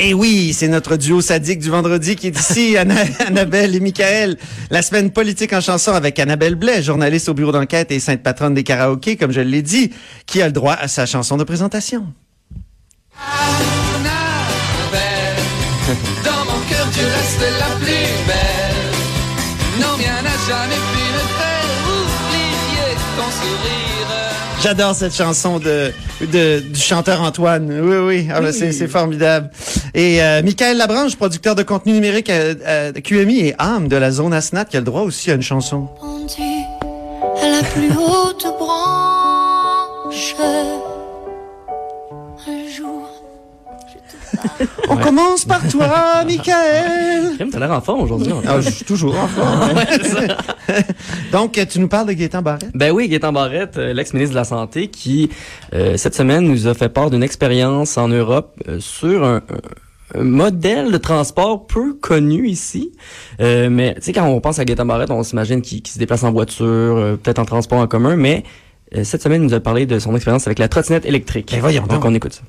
Et oui, c'est notre duo sadique du vendredi qui est ici, Anna- Annabelle et Michael. La semaine politique en chanson avec Annabelle Blais, journaliste au bureau d'enquête et sainte patronne des karaokés, comme je l'ai dit, qui a le droit à sa chanson de présentation. Annabelle, dans mon cœur tu restes la plus belle. Non, rien n'a jamais pu me faire oublier ton sourire. J'adore cette chanson de, de du chanteur Antoine. Oui, oui, ah, ben, c'est c'est formidable. Et euh, Michael Labranche, producteur de contenu numérique à, à QMI et âme de la zone Asnat, qui a le droit aussi à une chanson. pendu à la plus haute branche. On commence par toi, Michael. T'as l'air en forme aujourd'hui. en fait. Ah, je suis toujours en forme. Donc, tu nous parles de Gaétan Barrette? Ben oui, Gaétan Barrette, euh, l'ex-ministre de la Santé, qui, euh, cette semaine, nous a fait part d'une expérience en Europe euh, sur un, un- modèle de transport peu connu ici. Euh, mais, tu sais, quand on pense à Gaétan Barrette, on s'imagine qu'il qu'il se déplace en voiture, euh, peut-être en transport en commun, mais euh, cette semaine, il nous a parlé de son expérience avec la trottinette électrique. Ben voyons Donc, donc. on écoute ça.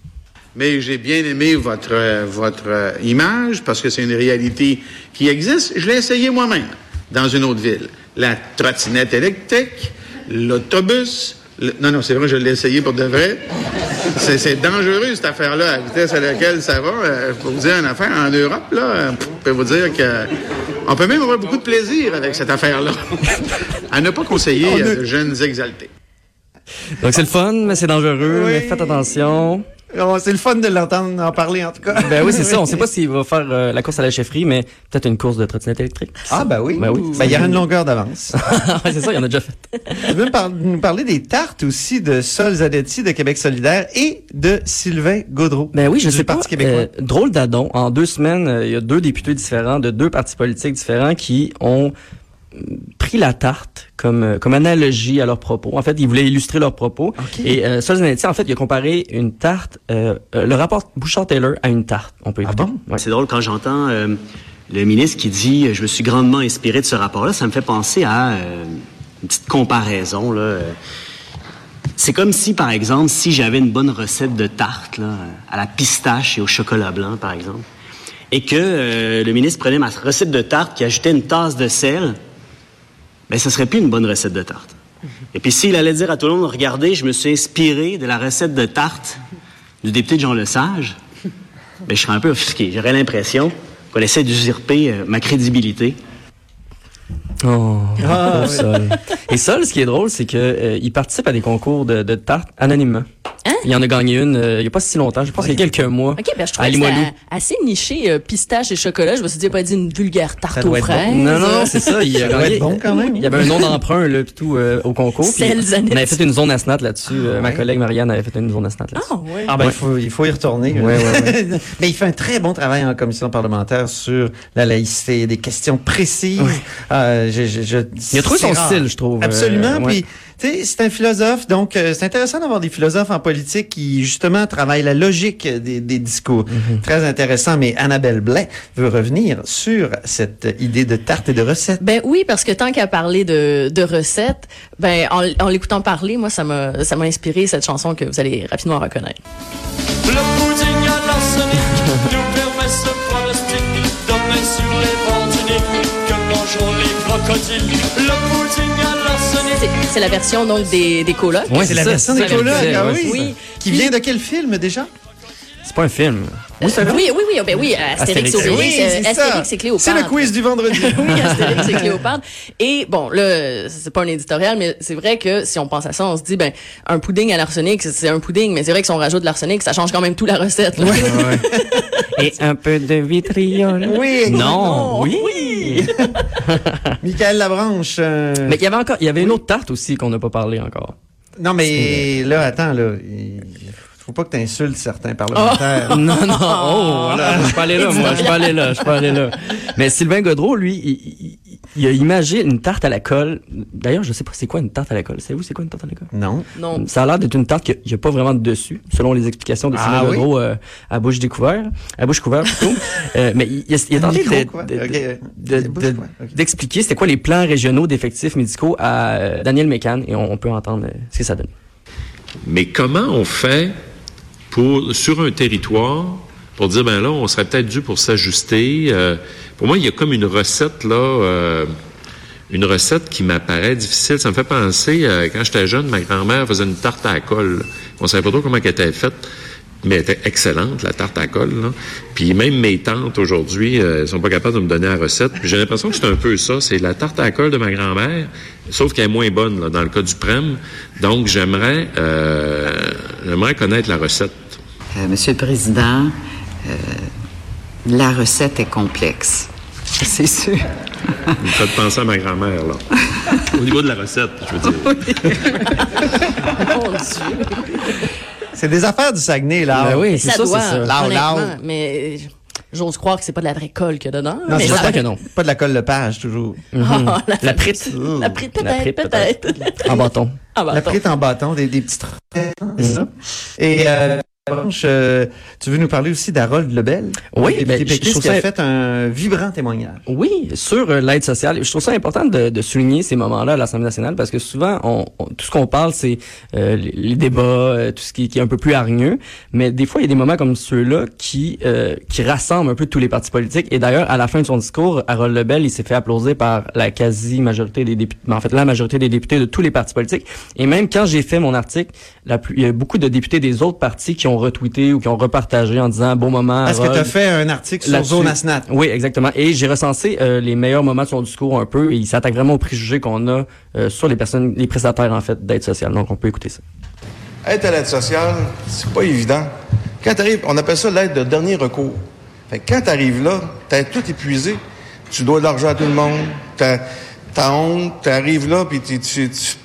Mais j'ai bien aimé votre, votre image parce que c'est une réalité qui existe. Je l'ai essayé moi-même dans une autre ville. La trottinette électrique, l'autobus. le- Non, non, c'est vrai, je l'ai essayé pour de vrai. C'est, c'est dangereux, cette affaire-là, à la vitesse à laquelle ça va. Euh, je peux vous dire une affaire, en Europe, là, euh, je peux vous dire que on peut même avoir beaucoup de plaisir avec cette affaire-là. à ne pas conseiller à de jeunes exaltés. Donc, c'est le fun, mais c'est dangereux, Oui. mais faites attention. Oh, c'est le fun de l'entendre en parler, en tout cas. Ben oui, c'est ça. On sait pas s'il va faire euh, la course à la chefferie, mais peut-être une course de trottinette électrique. Ah, ben oui. Ben oui. Ben, il y aura une longueur d'avance. C'est ça, il y en a déjà fait. tu veux par- nous parler des tartes aussi de Sol Zanetti de Québec solidaire et de Sylvain Gaudreau. Ben oui, je sais pas. Parti québécois. euh, drôle d'adon. En deux semaines, euh, il y a deux députés différents de deux partis politiques différents qui ont euh, pris la tarte comme euh, comme analogie à leurs propos. En fait, ils voulaient illustrer leurs propos. Et euh, Sol Zanetti, en fait, il a comparé une tarte, euh, euh, le rapport Bouchard-Taylor à une tarte. On peut Ah écouter. bon? Ouais. C'est drôle quand j'entends euh, le ministre qui dit euh, je me suis grandement inspiré de ce rapport-là, ça me fait penser à euh, une petite comparaison là. C'est comme si par exemple si j'avais une bonne recette de tarte là, à la pistache et au chocolat blanc par exemple et que euh, le ministre prenait ma recette de tarte qui ajoutait une tasse de sel, ben ça serait plus une bonne recette de tarte. Et puis s'il allait dire à tout le monde regardez, je me suis inspiré de la recette de tarte du député de Jean Lesage, ben, je serais un peu offusqué. J'aurais l'impression qu'on essaie d'usurper euh, ma crédibilité. Oh, Ah, Sol. Et Sol, ce qui est drôle, c'est que euh, il participe à des concours de, de tartes anonymement. Hein? Il en a gagné une euh, il y a pas si longtemps, je pense qu'il y a quelques mois. OK, ben je à trouvais que assez niché, euh, pistache et chocolat. Je me suis dit, pas dit une vulgaire tarte aux être bon. fraises. Non, non, c'est ça. Il a gagné. bon quand même. Il y avait un nom d'emprunt là, pis tout euh, au concours. on avait fait une zone Asnat là-dessus. euh, Ma collègue Marianne avait fait une zone Asnat là-dessus. Ah, ouais. Ah ben, Ouais. il, faut, il faut y retourner. Ouais, ouais, Mais il fait un très bon travail en commission parlementaire sur la laïcité, des questions précises. Euh, je, je, je- Il a trouvé son rare. style, je trouve. Absolument. Euh, ouais. Puis, tu sais, c'est un philosophe, donc euh, c'est intéressant d'avoir des philosophes en politique qui, justement, travaillent la logique des, des discours. Mm-hmm. Très intéressant. Mais Annabelle Blais veut revenir sur cette idée de tarte et de recette. Ben oui, parce que tant qu'à parler de, de recettes, ben en, en l'écoutant parler, moi ça m'a ça m'a inspiré cette chanson que vous allez rapidement reconnaître. Le pudding à l'arsenic nous permet ce pronostic sur les que mangeront les crocodiles Le pudding à l'arsenic C'est- la version donc des, des colocs. Ouais, c'est la ça, version des colocs. Ah oui. Oui. Qui vient de quel film déjà? C'est pas un film. Oui, oui, oui, oui, ben oui, Astérix, Astérix. Obélix, Oui, euh. Astérix et Cléopâtre. C'est le quiz du vendredi. oui, Astérix et Cléopâtre. Et bon, là, c'est pas un éditorial, mais c'est vrai que si on pense à ça, on se dit, ben, un pudding à l'arsenic, c'est- un pudding, mais c'est vrai que si on rajoute de l'arsenic, ça change quand même tout la recette. là. Et un peu de vitriol. Oui. Non, oui. Michael Labranche. euh, Mais il y avait encore, il y avait une autre tarte aussi qu'on n'a pas parlé encore. Non, mais là, attends, là. Il faut pas que tu insultes certains parlementaires. Non, non, oh, là, je peux aller là, moi, je peux aller là, je peux aller là. Mais Sylvain Godreau, lui, il, il- a imagé une tarte à la colle. D'ailleurs, je sais pas c'est quoi une tarte à la colle? Savez-vous c'est quoi une tarte à la colle? Non. Non. Ça a l'air d'être une tarte qu'il n'y a pas vraiment de dessus, selon les explications de Ah Sylvain oui? Euh, à bouche découverte, à bouche couverte plutôt. Euh, mais il, il a, il a tenté d'expliquer c'était quoi les plans régionaux d'effectifs médicaux à euh, Daniel Mécan et on, on peut entendre euh, ce que ça donne. Mais comment on fait pour sur un territoire pour dire ben là on serait peut-être dû pour s'ajuster euh, Pour moi il y a comme une recette là, euh, une recette qui m'apparaît difficile. Ça me fait penser euh, quand j'étais jeune, ma grand-mère faisait une tarte à la colle. On savait pas trop comment elle était faite. Mais elle était excellente, la tarte à colle. Là. Puis même mes tantes aujourd'hui, euh, elles sont pas capables de me donner la recette. Puis j'ai l'impression que c'est un peu ça. C'est la tarte à colle de ma grand-mère, sauf qu'elle est moins bonne là, dans le cas du prem. Donc j'aimerais, euh, j'aimerais connaître la recette. Euh, Monsieur le Président, euh, la recette est complexe. C'est sûr. Vous me faites penser à ma grand-mère, là. Au niveau de la recette, je veux dire. Mon Dieu. C'est des affaires du Saguenay, là. Ben oui, c'est Ça ça, doit, c'est ça. Honnêtement. loud. Mais euh, j'ose croire que c'est pas de la vraie colle qu'il y a dedans. Non, mais c'est ça- J'espère que non. Pas de la colle Lepage, toujours. Ah, la, La prite. La prite, peut-être, peut-être. En bâton. La prite en bâton, des, des petites c'est ça. Et euh, euh, tu veux nous parler aussi d'Harold Lebel? Oui, le ben, je- trouve qui a fait un vibrant témoignage. Oui, sur euh, l'aide sociale. Je trouve ça important de, de souligner ces moments-là à l'Assemblée nationale parce que souvent, on, on- tout ce qu'on parle, c'est euh, les, débats, euh, tout ce qui, qui est un peu plus hargneux. Mais des fois, il y a des moments comme ceux-là qui euh, qui rassemblent un peu tous les partis politiques. Et d'ailleurs, à la fin de son discours, Harold Lebel, il s'est fait applaudir par la quasi-majorité des députés, en fait, la majorité des députés de tous les partis politiques. Et même quand j'ai fait mon article, la plus- il y a beaucoup de députés des autres partis qui ont retweeté ou qui ont repartagé en disant bon moment. Est-ce que tu as fait un article sur. Zone Asnat? Oui, exactement. Et j'ai recensé euh, les meilleurs moments de son discours un peu, et il s'attaque vraiment aux préjugés qu'on a euh, sur les personnes, les prestataires en fait d'aide sociale. Donc on peut écouter ça. Être à l'aide sociale, c'est pas évident. Quand t'arrives, on appelle ça l'aide de dernier recours. Fait que quand t'arrives là, t'es tout épuisé. Tu dois de l'argent à tout le monde. T'as, t'as honte. T'arrives là, puis tu, tu, tu-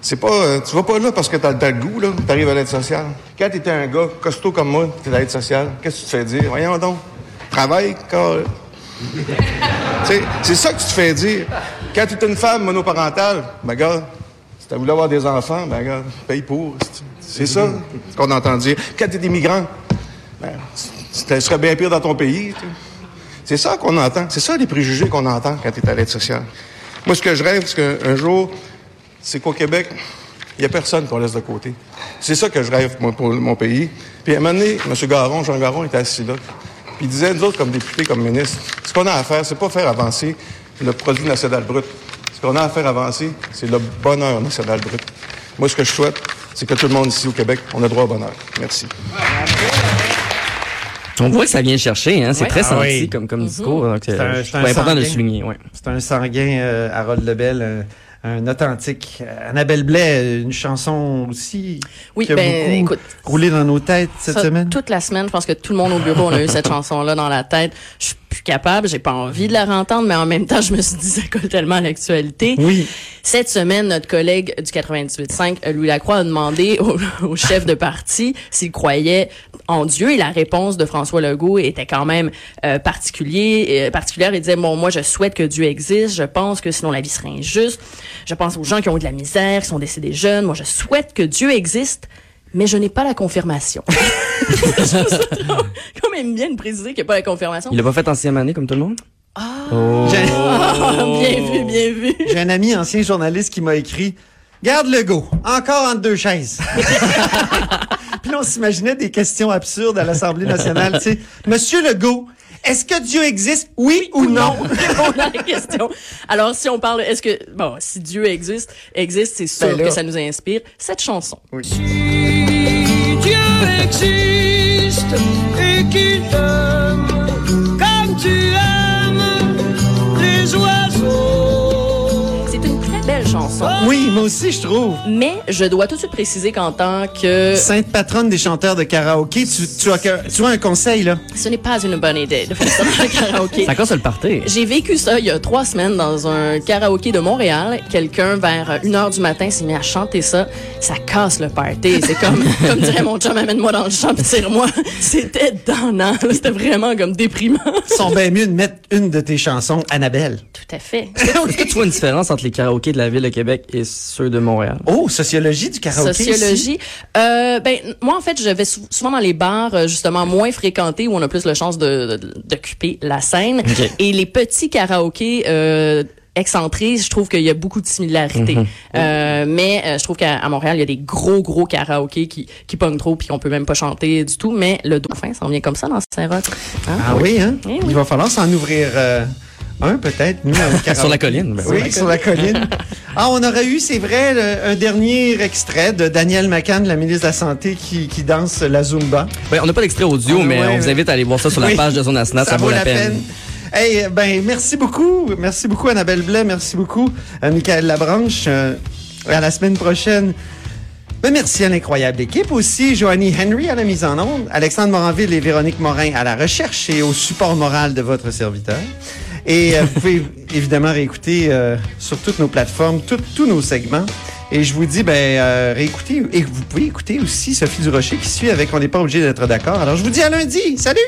c'est pas, euh, tu vas pas là parce que t'as, t'as le goût, là. T'arrives à l'aide sociale. Quand t'étais un gars costaud comme moi, t'es à l'aide sociale, qu'est-ce que tu te fais dire? Voyons donc. Travaille, car... C'est ça que tu te fais dire. Quand tu es une femme monoparentale, ben gars, si tu voulu avoir des enfants, ben gars, paye pour. C'est ça qu'on entend dire. Quand tu es immigrant, ben, tu serais bien pire dans ton pays. C'est ça qu'on entend. C'est ça les préjugés qu'on entend quand tu es à l'aide sociale. Moi, ce que je rêve, c'est qu'un jour, c'est qu'au Québec, il n'y a personne qu'on laisse de côté. C'est ça que je rêve, moi, pour mon pays. Puis à un moment donné, M. Garon, Jean Garon, était assis là. Puis il disait, nous autres, comme députés, comme ministres, ce qu'on a à faire, c'est pas faire avancer le produit national brut. Ce qu'on a à faire avancer, c'est le bonheur national brut. Moi, ce que je souhaite, c'est que tout le monde ici au Québec, on a droit au bonheur. Merci. On voit que ça vient chercher, hein. C'est Ouais. très Ah senti oui. comme, comme discours. Euh, c'est important de le souligner. Ouais. C'est un sanguin, euh, Harold Lebel, un, un authentique. Euh, Annabelle Blais, une chanson aussi Oui, qui a ben, beaucoup écoute, roulé dans nos têtes cette Ça, semaine. Toute la semaine, je pense que tout le monde au bureau on a eu cette chanson-là dans la tête. Je plus capable, j'ai pas envie de la rentendre, mais en même temps, je me suis dit, ça colle tellement à l'actualité. Oui. Cette semaine, notre collègue du 98.5, euh, Louis Lacroix, a demandé au, au chef de parti s'il croyait en Dieu et la réponse de François Legault était quand même euh, particulier, euh, particulière. Il disait, bon, moi, je souhaite que Dieu existe. Je pense que sinon la vie serait injuste. Je pense aux gens qui ont eu de la misère, qui sont décédés jeunes. Moi, je souhaite que Dieu existe. Mais je n'ai pas la confirmation. Ça quand même bien de préciser qu'il n'y a pas la confirmation. Il l'a pas fait en sixième année comme tout le monde? J'ai Ah, bien vu, bien vu. j'ai un ami ancien journaliste qui m'a écrit Garde le go, encore entre deux chaises. Puis là, on s'imaginait des questions absurdes à l'Assemblée nationale. Tu sais, Monsieur Legault, est-ce que Dieu existe, oui ou non? À la question. Alors, si on parle, est-ce que, bon, si Dieu existe, existe, c'est sûr Ben que ça nous inspire cette chanson. Dieu existe et qu'il t'aime comme tu aimes les oiseaux. C'est une très belle chanson. Oui, moi aussi, je trouve. Mais je dois tout de suite préciser qu'en tant que... Sainte patronne des chanteurs de karaoké, tu, tu, as, que- tu as un conseil, là? Ce n'est pas une bonne idée de faire ça dans le karaoké. Ça casse le party. J'ai vécu ça il y a trois semaines dans un karaoké de Montréal. Quelqu'un, vers une heure du matin, s'est mis à chanter ça. Ça casse le party. C'est comme, comme dirait mon chum, amène-moi dans le champ tire-moi. C'était donnant. C'était vraiment comme déprimant. Ils sont bien mieux de mettre une de tes chansons, Annabelle. Tout à fait. Est-ce que tu vois une différence entre les karaokés de la ville de Québec et ceux de Montréal? Oh, sociologie du karaoké. ici? Sociologie. Euh, ben moi en fait je vais sou- souvent dans les bars euh, justement moins fréquentés où on a plus la chance de de- d'occuper la scène et les petits karaokés euh, excentrés, je trouve qu'il y a beaucoup de similarités. Mhm. Euh, mais euh, je trouve qu'à Montréal, il y a des gros, gros karaokés qui, qui pognent trop puis qu'on peut même pas chanter du tout. Mais le dauphin, ça vient comme ça dans Saint-Roch. Hein? Ah oui, hein? Eh oui. Il va falloir s'en ouvrir euh, un, peut-être, nous. Sur la colline, ben oui, sur la colline. ah, on aurait eu, c'est vrai, le- un dernier extrait de Daniel McCann, la ministre de la Santé, qui, qui danse la Zumba. Ben, on n'a pas d'extrait audio, Ah, mais ouais, on vous invite à aller voir ça sur Oui. la page de Zone Asnat. Ça, vaut la peine. Hey, ben, merci beaucoup. Merci beaucoup, Annabelle Blais. Merci beaucoup, à Michael Labranche. Euh, à la semaine prochaine. Ben, merci à l'incroyable équipe aussi. Joanie Henry à la mise en onde. Alexandre Moranville et Véronique Morin à la recherche et au support moral de votre serviteur. Et euh, vous pouvez évidemment réécouter euh, sur toutes nos plateformes tous nos segments. Et je vous dis, ben, euh, réécoutez. Et vous pouvez écouter aussi Sophie Durocher qui suit avec On n'est pas obligé d'être d'accord. Alors, je vous dis à lundi. Salut!